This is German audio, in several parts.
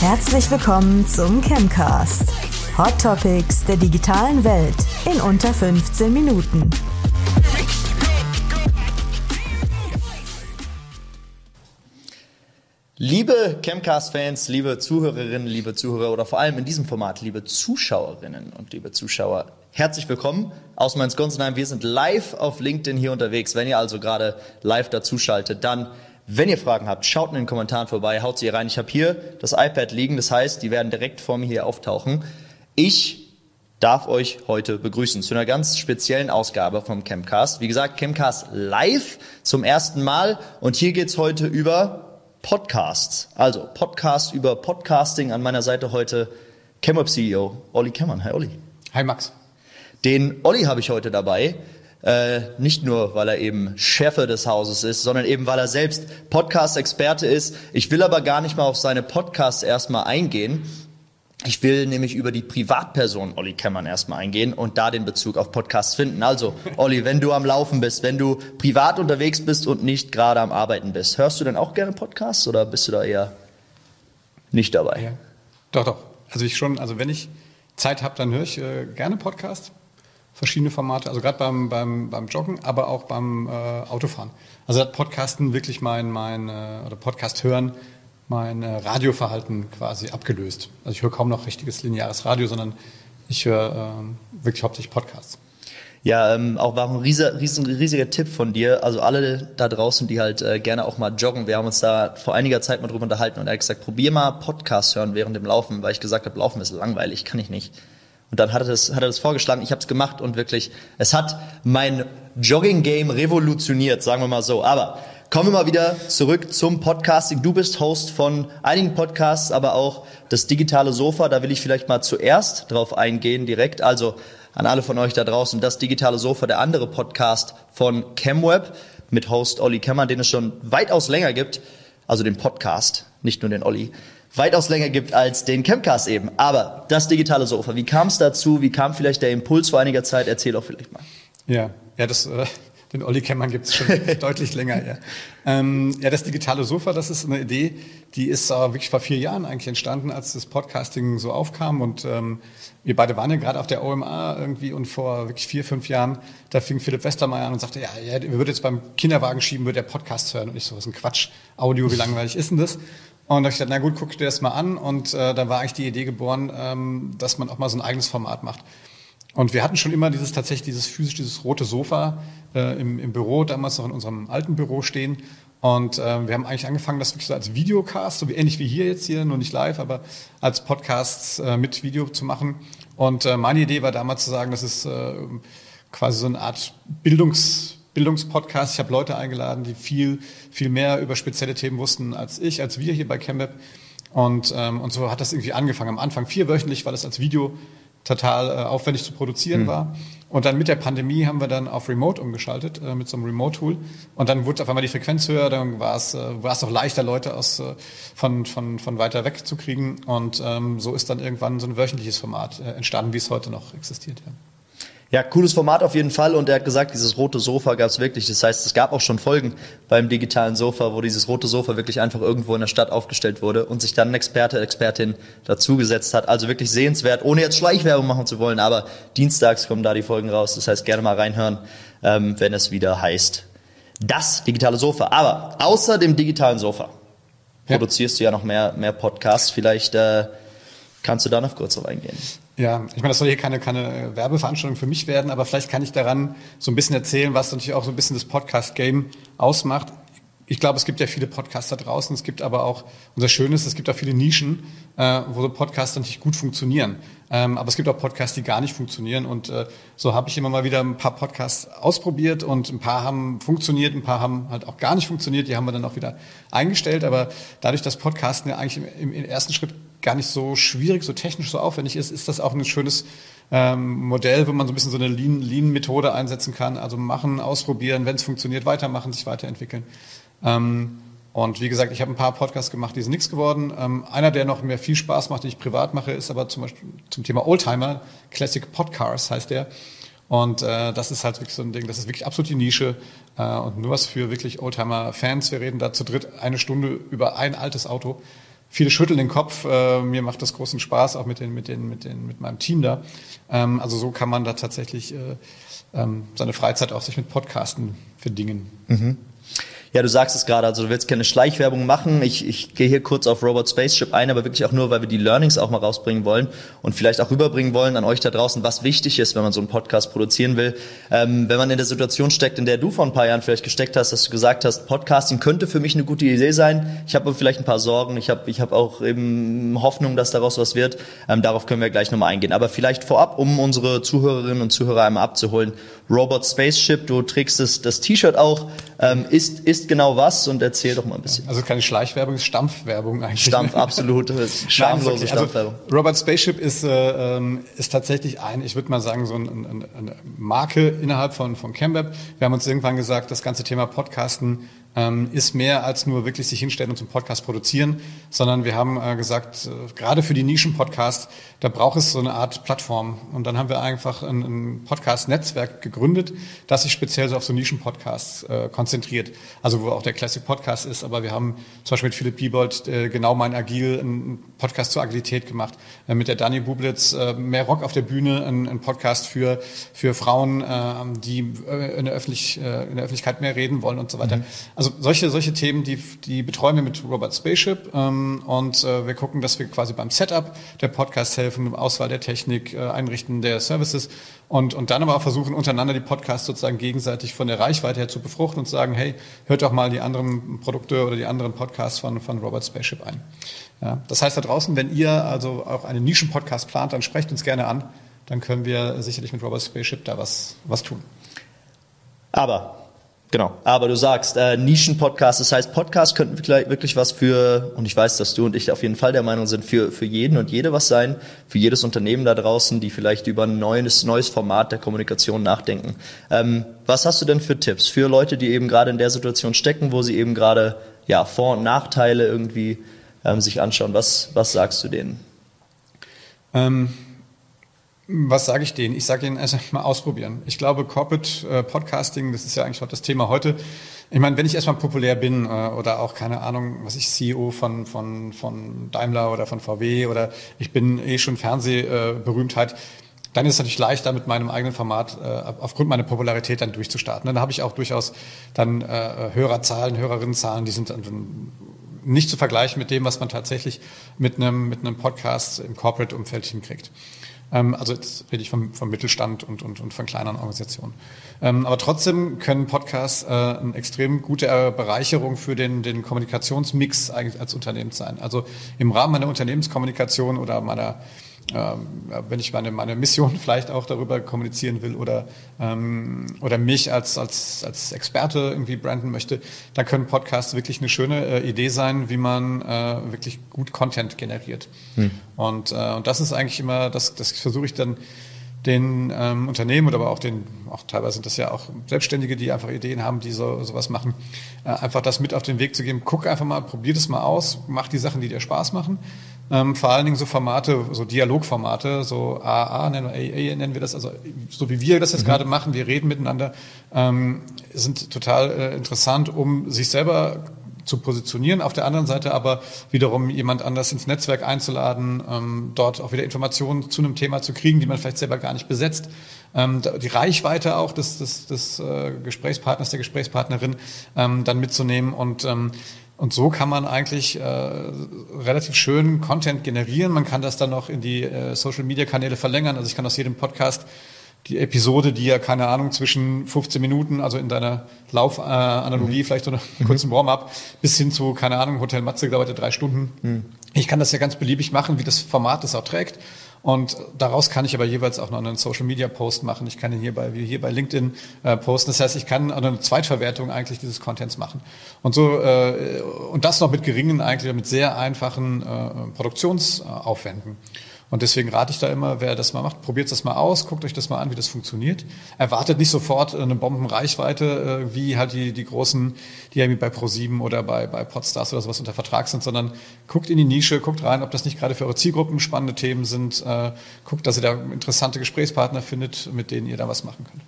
Herzlich willkommen zum Chemcast. Hot Topics der digitalen Welt in unter 15 Minuten. Liebe Chemcast-Fans, liebe Zuhörerinnen, liebe Zuhörer oder vor allem in diesem Format, liebe Zuschauerinnen und liebe Zuschauer, herzlich willkommen aus Mainz-Gonsenheim. Wir sind live auf LinkedIn hier unterwegs. Wenn ihr also gerade live dazuschaltet, dann, wenn ihr Fragen habt, schaut in den Kommentaren vorbei, haut sie rein. Ich habe hier das iPad liegen, das heißt, die werden direkt vor mir hier auftauchen. Ich darf euch heute begrüßen zu einer ganz speziellen Ausgabe vom Chemcast. Wie gesagt, Chemcast live zum ersten Mal und hier geht's heute über Podcasts. Also Podcast über Podcasting an meiner Seite heute ChemUp CEO Olli Kemmern. Hi Olli. Hi Max. Den Olli habe ich heute dabei. Äh, nicht nur, weil er eben Chefe des Hauses ist, sondern eben, weil er selbst Podcast-Experte ist. Ich will aber gar nicht mal auf seine Podcasts erstmal eingehen, ich will nämlich über die Privatperson Olli Kemmern erstmal eingehen und da den Bezug auf Podcasts finden. Also, Olli, wenn du am Laufen bist, wenn du privat unterwegs bist und nicht gerade am Arbeiten bist, hörst du denn auch gerne Podcasts oder bist du da eher nicht dabei? Ja. Doch, doch. Also ich schon, also wenn ich Zeit habe, dann höre ich äh, gerne Podcasts, verschiedene Formate, also gerade beim, beim, beim Joggen, aber auch beim äh, Autofahren. Also hat Podcasten wirklich mein, mein äh, oder Podcast hören mein äh, Radioverhalten quasi abgelöst. Also ich höre kaum noch richtiges lineares Radio, sondern ich höre ähm, wirklich hauptsächlich Podcasts. Ja, ähm, auch war ein riesiger, riesiger, riesiger Tipp von dir. Also alle da draußen, die halt äh, gerne auch mal joggen. Wir haben uns da vor einiger Zeit mal drüber unterhalten und er hat gesagt, probier mal Podcast hören während dem Laufen, weil ich gesagt habe, Laufen ist langweilig, kann ich nicht. Und dann hat er das, hat er das vorgeschlagen. Ich habe es gemacht und wirklich, es hat mein Jogging-Game revolutioniert, sagen wir mal so. Aber Kommen wir mal wieder zurück zum Podcasting. Du bist Host von einigen Podcasts, aber auch das digitale Sofa. Da will ich vielleicht mal zuerst drauf eingehen, direkt. Also an alle von euch da draußen. Das digitale Sofa, der andere Podcast von ChemWeb mit Host Olli Kemmer, den es schon weitaus länger gibt. Also den Podcast, nicht nur den Olli. Weitaus länger gibt als den Chemcast eben. Aber das digitale Sofa, wie kam es dazu? Wie kam vielleicht der Impuls vor einiger Zeit? Erzähl doch vielleicht mal. Ja, ja, das äh, den Olli Kemmern gibt es schon deutlich länger. Ja. Ähm, ja, das digitale Sofa, das ist eine Idee, die ist äh, wirklich vor vier Jahren eigentlich entstanden, als das Podcasting so aufkam. Und ähm, wir beide waren ja gerade auf der OMA irgendwie und vor wirklich vier, fünf Jahren, da fing Philipp Westermeier an und sagte, ja, er würde jetzt beim Kinderwagen schieben, würde er Podcast hören. Und ich so, was ist ein Quatsch, Audio, wie langweilig ist denn das? Und da habe ich gesagt, na gut, guck dir das mal an. Und äh, da war eigentlich die Idee geboren, ähm, dass man auch mal so ein eigenes Format macht. Und wir hatten schon immer dieses tatsächlich dieses physisch, dieses rote Sofa äh, im, im Büro, damals noch in unserem alten Büro stehen. Und äh, wir haben eigentlich angefangen, das wirklich so als Videocast, so wie, ähnlich wie hier jetzt hier, nur nicht live, aber als Podcast äh, mit Video zu machen. Und äh, meine Idee war damals zu sagen, das ist äh, quasi so eine Art Bildungs, Bildungspodcast. Ich habe Leute eingeladen, die viel, viel mehr über spezielle Themen wussten als ich, als wir hier bei ChemWeb. Und, ähm, und so hat das irgendwie angefangen. Am Anfang vierwöchentlich, weil das als Video total äh, aufwendig zu produzieren mhm. war. Und dann mit der Pandemie haben wir dann auf Remote umgeschaltet, äh, mit so einem Remote-Tool. Und dann wurde auf einmal die Frequenz höher, dann war es, äh, war es auch leichter, Leute aus, äh, von, von, von weiter weg zu kriegen. Und ähm, so ist dann irgendwann so ein wöchentliches Format äh, entstanden, wie es heute noch existiert. Ja. Ja, cooles Format auf jeden Fall. Und er hat gesagt, dieses rote Sofa gab es wirklich. Das heißt, es gab auch schon Folgen beim digitalen Sofa, wo dieses rote Sofa wirklich einfach irgendwo in der Stadt aufgestellt wurde und sich dann ein Experte, Expertin dazugesetzt hat. Also wirklich sehenswert, ohne jetzt Schleichwerbung machen zu wollen. Aber dienstags kommen da die Folgen raus. Das heißt, gerne mal reinhören, ähm, wenn es wieder heißt. Das digitale Sofa. Aber außer dem digitalen Sofa ja. produzierst du ja noch mehr, mehr Podcasts. Vielleicht äh, kannst du da noch kurz drauf eingehen. Ja, ich meine, das soll hier keine, keine Werbeveranstaltung für mich werden, aber vielleicht kann ich daran so ein bisschen erzählen, was natürlich auch so ein bisschen das Podcast-Game ausmacht. Ich glaube, es gibt ja viele Podcasts da draußen, es gibt aber auch, unser Schönes, es gibt auch viele Nischen, äh, wo so Podcasts natürlich gut funktionieren. Ähm, aber es gibt auch Podcasts, die gar nicht funktionieren. Und äh, so habe ich immer mal wieder ein paar Podcasts ausprobiert und ein paar haben funktioniert, ein paar haben halt auch gar nicht funktioniert. Die haben wir dann auch wieder eingestellt. Aber dadurch, dass Podcasten ja eigentlich im, im ersten Schritt gar nicht so schwierig, so technisch so aufwendig ist, ist das auch ein schönes ähm, Modell, wo man so ein bisschen so eine Lean-Methode Lean einsetzen kann. Also machen, ausprobieren, wenn es funktioniert, weitermachen, sich weiterentwickeln. Ähm, und wie gesagt, ich habe ein paar Podcasts gemacht, die sind nichts geworden. Ähm, einer, der noch mir viel Spaß macht, den ich privat mache, ist aber zum Beispiel zum Thema Oldtimer, Classic Podcasts heißt der. Und äh, das ist halt wirklich so ein Ding, das ist wirklich absolut die Nische äh, und nur was für wirklich Oldtimer-Fans. Wir reden da zu dritt eine Stunde über ein altes Auto. Viele schütteln den Kopf. Äh, mir macht das großen Spaß, auch mit, den, mit, den, mit, den, mit meinem Team da. Ähm, also so kann man da tatsächlich äh, ähm, seine Freizeit auch sich mit Podcasten verdingen. Mhm. Ja, du sagst es gerade, also du willst keine Schleichwerbung machen. Ich, ich gehe hier kurz auf Robot Spaceship ein, aber wirklich auch nur, weil wir die Learnings auch mal rausbringen wollen und vielleicht auch rüberbringen wollen an euch da draußen, was wichtig ist, wenn man so einen Podcast produzieren will. Ähm, wenn man in der Situation steckt, in der du vor ein paar Jahren vielleicht gesteckt hast, dass du gesagt hast, Podcasting könnte für mich eine gute Idee sein. Ich habe vielleicht ein paar Sorgen, ich habe ich hab auch eben Hoffnung, dass daraus was wird. Ähm, darauf können wir gleich nochmal eingehen. Aber vielleicht vorab, um unsere Zuhörerinnen und Zuhörer einmal abzuholen, Robot Spaceship, du trägst das, das T-Shirt auch, ähm, ist, ist genau was und erzähl doch mal ein bisschen. Also keine Schleichwerbung, ist Stampfwerbung eigentlich. Stampf, absolut. Schamlose also Stampfwerbung. Also Robert Spaceship ist, äh, ähm, ist tatsächlich ein, ich würde mal sagen, so ein, ein, eine Marke innerhalb von, von ChemWeb. Wir haben uns irgendwann gesagt, das ganze Thema Podcasten ähm, ist mehr als nur wirklich sich hinstellen und zum Podcast produzieren, sondern wir haben äh, gesagt, äh, gerade für die Nischen-Podcasts, da braucht es so eine Art Plattform. Und dann haben wir einfach ein, ein Podcast-Netzwerk gegründet, das sich speziell so auf so Nischen-Podcasts äh, konzentriert. Also wo auch der Classic Podcast ist, aber wir haben zum Beispiel mit Philipp Biebold äh, genau mein Agil, einen Podcast zur Agilität gemacht, äh, mit der Dani Bublitz äh, mehr Rock auf der Bühne, ein, ein Podcast für, für Frauen, die in der, Öffentlich, in der Öffentlichkeit mehr reden wollen und so weiter. Mhm. Also solche, solche Themen, die, die betreuen wir mit Robert Spaceship ähm, und äh, wir gucken, dass wir quasi beim Setup der Podcast helfen, Auswahl der Technik, äh, Einrichten der Services und, und dann aber auch versuchen, untereinander die Podcasts sozusagen gegenseitig von der Reichweite her zu befruchten und sagen, hey, hört doch mal die anderen Produkte oder die anderen Podcasts von, von Robert Spaceship ein. Ja, das heißt da draußen, wenn ihr also auch einen Nischen-Podcast plant, dann sprecht uns gerne an, dann können wir sicherlich mit Robert Spaceship da was, was tun. Aber Genau. Aber du sagst, äh, Nischen-Podcast, das heißt, Podcast könnten wirklich was für, und ich weiß, dass du und ich auf jeden Fall der Meinung sind, für, für jeden und jede was sein, für jedes Unternehmen da draußen, die vielleicht über ein neues, neues Format der Kommunikation nachdenken. Ähm, was hast du denn für Tipps für Leute, die eben gerade in der Situation stecken, wo sie eben gerade ja, Vor- und Nachteile irgendwie ähm, sich anschauen? Was, was sagst du denen? Ähm was sage ich denen? Ich sage ihnen erst mal ausprobieren. Ich glaube, Corporate äh, Podcasting, das ist ja eigentlich auch das Thema heute. Ich meine, wenn ich erstmal populär bin äh, oder auch keine Ahnung, was ich CEO von von von Daimler oder von VW oder ich bin eh schon Fernsehberühmtheit, äh, dann ist es natürlich leichter, mit meinem eigenen Format äh, aufgrund meiner Popularität dann durchzustarten. Dann habe ich auch durchaus dann äh, Hörerzahlen, Hörerinnenzahlen, die sind dann nicht zu vergleichen mit dem, was man tatsächlich mit einem mit einem Podcast im Corporate-Umfeld hinkriegt. Ähm, also jetzt rede ich vom, vom Mittelstand und, und, und von kleineren Organisationen. Ähm, aber trotzdem können Podcasts äh, eine extrem gute Bereicherung für den, den Kommunikationsmix als Unternehmen sein. Also im Rahmen meiner Unternehmenskommunikation oder meiner wenn ich meine, meine Mission vielleicht auch darüber kommunizieren will oder, ähm, oder mich als, als, als Experte irgendwie branden möchte, dann können Podcasts wirklich eine schöne äh, Idee sein, wie man äh, wirklich gut Content generiert. Hm. Und, äh, und das ist eigentlich immer, das, das versuche ich dann den ähm, Unternehmen oder aber auch den, auch teilweise sind das ja auch Selbstständige, die einfach Ideen haben, die so sowas machen, äh, einfach das mit auf den Weg zu geben. Guck einfach mal, probier das mal aus, mach die Sachen, die dir Spaß machen ähm, vor allen Dingen so Formate, so Dialogformate, so AA nennen wir, AA nennen wir das, also so wie wir das jetzt mhm. gerade machen, wir reden miteinander, ähm, sind total äh, interessant, um sich selber zu positionieren, auf der anderen Seite aber wiederum jemand anders ins Netzwerk einzuladen, ähm, dort auch wieder Informationen zu einem Thema zu kriegen, die man vielleicht selber gar nicht besetzt. Ähm, die Reichweite auch des, des, des äh, Gesprächspartners, der Gesprächspartnerin ähm, dann mitzunehmen und ähm, und so kann man eigentlich äh, relativ schön Content generieren. Man kann das dann noch in die äh, Social-Media-Kanäle verlängern. Also ich kann aus jedem Podcast die Episode, die ja, keine Ahnung, zwischen 15 Minuten, also in deiner Laufanalogie, äh, vielleicht so einen mhm. kurzen Warm-up, bis hin zu, keine Ahnung, Hotel Matze dauert ja drei Stunden. Mhm. Ich kann das ja ganz beliebig machen, wie das Format das auch trägt. Und daraus kann ich aber jeweils auch noch einen Social Media Post machen. Ich kann ihn hier bei, wie hier bei LinkedIn äh, posten. Das heißt, ich kann eine Zweitverwertung eigentlich dieses Contents machen. Und so, äh, und das noch mit geringen, eigentlich mit sehr einfachen äh, Produktionsaufwänden. Und deswegen rate ich da immer, wer das mal macht, probiert das mal aus, guckt euch das mal an, wie das funktioniert. Erwartet nicht sofort eine Bombenreichweite, äh, wie halt die, die großen, die irgendwie bei Pro7 oder bei, bei Podstars oder sowas unter Vertrag sind, sondern guckt in die Nische, guckt rein, ob das nicht gerade für eure Zielgruppen spannende Themen sind, äh, guckt, dass ihr da interessante Gesprächspartner findet, mit denen ihr da was machen könnt.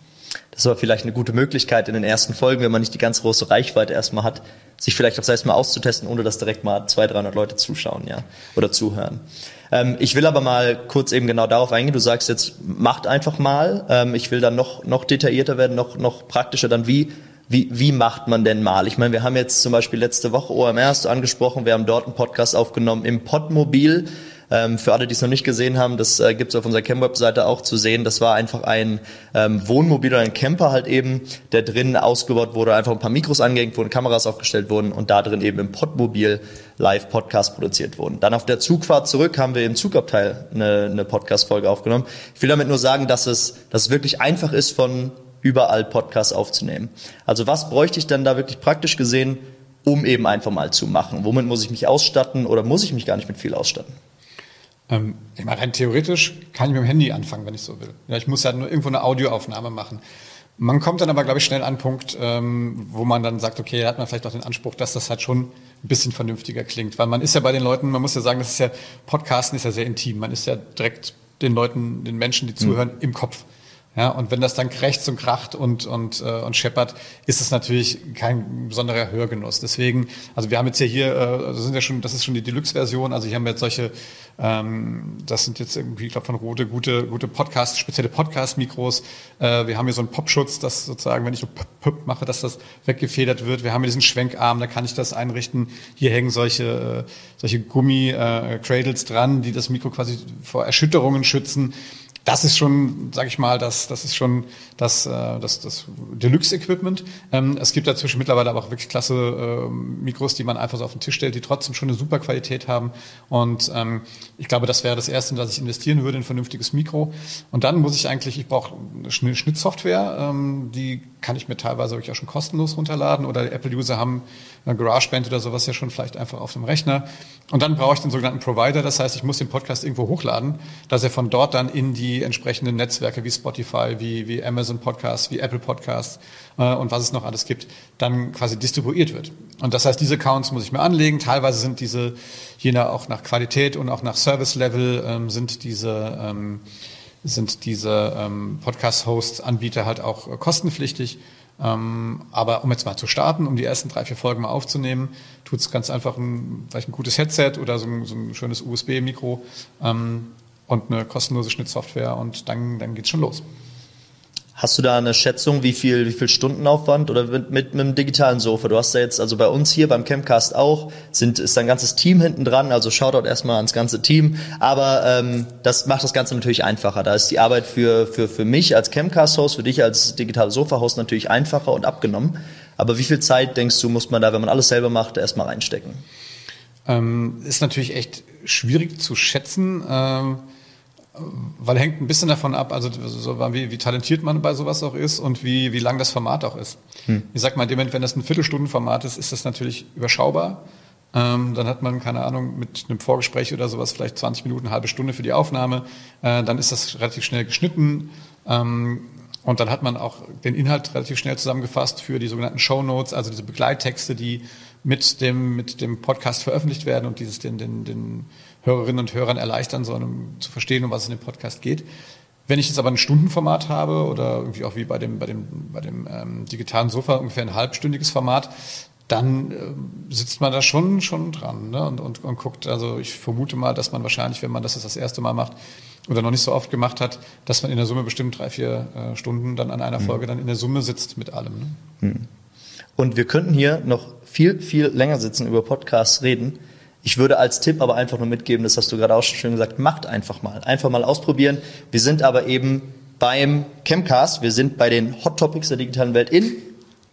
Das war vielleicht eine gute Möglichkeit in den ersten Folgen, wenn man nicht die ganz große Reichweite erstmal hat, sich vielleicht auch selbst mal auszutesten, ohne dass direkt mal 200, 300 Leute zuschauen, ja, oder zuhören. Ähm, ich will aber mal kurz eben genau darauf eingehen. Du sagst jetzt, macht einfach mal. Ähm, ich will dann noch, noch detaillierter werden, noch, noch praktischer. Dann wie, wie, wie macht man denn mal? Ich meine, wir haben jetzt zum Beispiel letzte Woche OMR hast du angesprochen, wir haben dort einen Podcast aufgenommen im Podmobil. Ähm, für alle, die es noch nicht gesehen haben, das äh, gibt es auf unserer Cam-Webseite auch zu sehen. Das war einfach ein ähm, Wohnmobil oder ein Camper halt eben, der drin ausgebaut wurde, einfach ein paar Mikros angehängt wurden, Kameras aufgestellt wurden und da drin eben im Podmobil Live-Podcast produziert wurden. Dann auf der Zugfahrt zurück haben wir im Zugabteil eine, eine Podcast-Folge aufgenommen. Ich will damit nur sagen, dass es, dass es wirklich einfach ist, von überall Podcasts aufzunehmen. Also was bräuchte ich dann da wirklich praktisch gesehen, um eben einfach mal zu machen? Womit muss ich mich ausstatten oder muss ich mich gar nicht mit viel ausstatten? Ähm, ich meine, rein theoretisch kann ich mit dem Handy anfangen, wenn ich so will. Ja, ich muss ja nur irgendwo eine Audioaufnahme machen. Man kommt dann aber, glaube ich, schnell an einen Punkt, ähm, wo man dann sagt, okay, da hat man vielleicht auch den Anspruch, dass das halt schon ein bisschen vernünftiger klingt. Weil man ist ja bei den Leuten, man muss ja sagen, das ist ja, Podcasten ist ja sehr intim. Man ist ja direkt den Leuten, den Menschen, die zuhören, mhm. im Kopf. Ja, und wenn das dann krächzt und kracht und, und, äh, und scheppert, ist es natürlich kein besonderer Hörgenuss. Deswegen, also wir haben jetzt hier, hier äh, das sind ja schon, das ist schon die Deluxe-Version, also hier haben wir jetzt solche, ähm, das sind jetzt irgendwie, ich glaube, von Rode gute, gute Podcast, spezielle Podcast-Mikros. Äh, wir haben hier so einen Popschutz, dass sozusagen, wenn ich so pöp, pöp mache, dass das weggefedert wird. Wir haben hier diesen Schwenkarm, da kann ich das einrichten. Hier hängen solche, äh, solche Gummi-Cradles äh, dran, die das Mikro quasi vor Erschütterungen schützen das ist schon, sage ich mal, das, das ist schon das, äh, das, das Deluxe-Equipment. Ähm, es gibt dazwischen mittlerweile aber auch wirklich klasse äh, Mikros, die man einfach so auf den Tisch stellt, die trotzdem schon eine super Qualität haben. Und ähm, ich glaube, das wäre das Erste, in das ich investieren würde, in ein vernünftiges Mikro. Und dann muss ich eigentlich, ich brauche eine Schnittsoftware, ähm, die kann ich mir teilweise wirklich auch schon kostenlos runterladen oder Apple-User haben eine GarageBand oder sowas ja schon vielleicht einfach auf dem Rechner. Und dann brauche ich den sogenannten Provider, das heißt, ich muss den Podcast irgendwo hochladen, dass er von dort dann in die entsprechenden Netzwerke wie Spotify, wie, wie Amazon Podcasts, wie Apple Podcasts äh, und was es noch alles gibt, dann quasi distribuiert wird. Und das heißt, diese Accounts muss ich mir anlegen. Teilweise sind diese, je nach, auch nach Qualität und auch nach Service-Level, ähm, sind diese ähm, sind diese ähm, Podcast-Host-Anbieter halt auch äh, kostenpflichtig. Ähm, aber um jetzt mal zu starten, um die ersten drei, vier Folgen mal aufzunehmen, tut es ganz einfach ein, vielleicht ein gutes Headset oder so ein, so ein schönes USB-Mikro ähm, und eine kostenlose Schnittsoftware und dann, dann geht's schon los. Hast du da eine Schätzung, wie viel, wie viel Stundenaufwand oder mit, mit, mit einem digitalen Sofa? Du hast ja jetzt, also bei uns hier beim Campcast auch, sind, ist ein ganzes Team hinten dran, also Shoutout erstmal ans ganze Team. Aber ähm, das macht das Ganze natürlich einfacher. Da ist die Arbeit für, für, für mich als Campcast-Host, für dich als digitales Sofa-Host natürlich einfacher und abgenommen. Aber wie viel Zeit denkst du, muss man da, wenn man alles selber macht, erstmal reinstecken? Ähm, ist natürlich echt schwierig zu schätzen. Ähm weil hängt ein bisschen davon ab, also so, wie, wie talentiert man bei sowas auch ist und wie, wie lang das Format auch ist. Hm. Ich sag mal, in dem Moment, wenn das ein Viertelstundenformat ist, ist das natürlich überschaubar. Ähm, dann hat man, keine Ahnung, mit einem Vorgespräch oder sowas vielleicht 20 Minuten, eine halbe Stunde für die Aufnahme. Äh, dann ist das relativ schnell geschnitten. Ähm, und dann hat man auch den Inhalt relativ schnell zusammengefasst für die sogenannten Show Notes, also diese Begleittexte, die mit dem, mit dem Podcast veröffentlicht werden und dieses den, den, den Hörerinnen und Hörern erleichtern sollen, um zu verstehen, um was es in dem Podcast geht. Wenn ich jetzt aber ein Stundenformat habe oder irgendwie auch wie bei dem, bei dem, bei dem ähm, digitalen Sofa ungefähr ein halbstündiges Format, dann äh, sitzt man da schon, schon dran ne? und, und, und guckt. Also ich vermute mal, dass man wahrscheinlich, wenn man das jetzt das erste Mal macht oder noch nicht so oft gemacht hat, dass man in der Summe bestimmt drei, vier äh, Stunden dann an einer mhm. Folge dann in der Summe sitzt mit allem. Ne? Mhm. Und wir könnten hier noch viel, viel länger sitzen, über Podcasts reden. Ich würde als Tipp aber einfach nur mitgeben, das hast du gerade auch schon schön gesagt, macht einfach mal. Einfach mal ausprobieren. Wir sind aber eben beim Chemcast, wir sind bei den Hot Topics der digitalen Welt in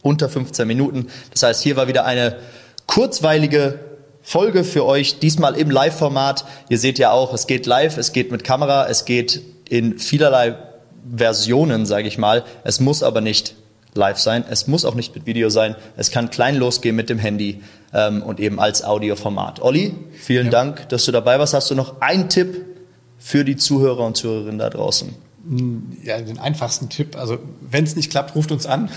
unter 15 Minuten. Das heißt, hier war wieder eine kurzweilige Folge für euch, diesmal im Live-Format. Ihr seht ja auch, es geht live, es geht mit Kamera, es geht in vielerlei Versionen, sage ich mal. Es muss aber nicht live sein. Es muss auch nicht mit Video sein. Es kann klein losgehen mit dem Handy ähm, und eben als Audioformat. Olli, vielen ja. Dank, dass du dabei warst. Hast du noch einen Tipp für die Zuhörer und Zuhörerinnen da draußen? Ja, den einfachsten Tipp. Also wenn es nicht klappt, ruft uns an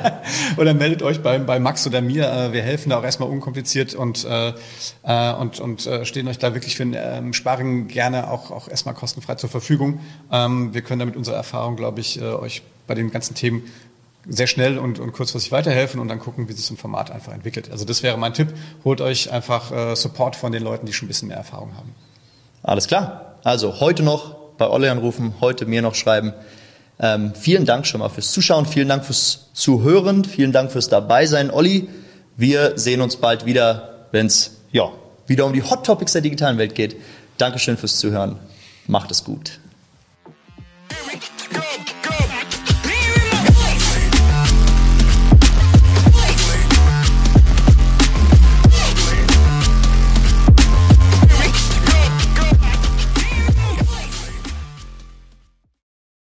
oder meldet euch bei, bei Max oder mir. Äh, wir helfen da auch erstmal unkompliziert und, äh, äh und, und äh, stehen euch da wirklich für ein ähm, Sparring gerne auch, auch erstmal kostenfrei zur Verfügung. Ähm, wir können damit unsere Erfahrung, glaube ich, äh, euch bei den ganzen Themen sehr schnell und, und kurzfristig weiterhelfen und dann gucken, wie sich so ein Format einfach entwickelt. Also das wäre mein Tipp. Holt euch einfach äh, Support von den Leuten, die schon ein bisschen mehr Erfahrung haben. Alles klar. Also heute noch bei Olli anrufen, heute mir noch schreiben. Ähm, vielen Dank schon mal fürs Zuschauen, vielen Dank fürs Zuhören, vielen Dank fürs Dabeisein, Olli. Wir sehen uns bald wieder, wenn es ja, wieder um die Hot Topics der digitalen Welt geht. Dankeschön fürs Zuhören. Macht es gut.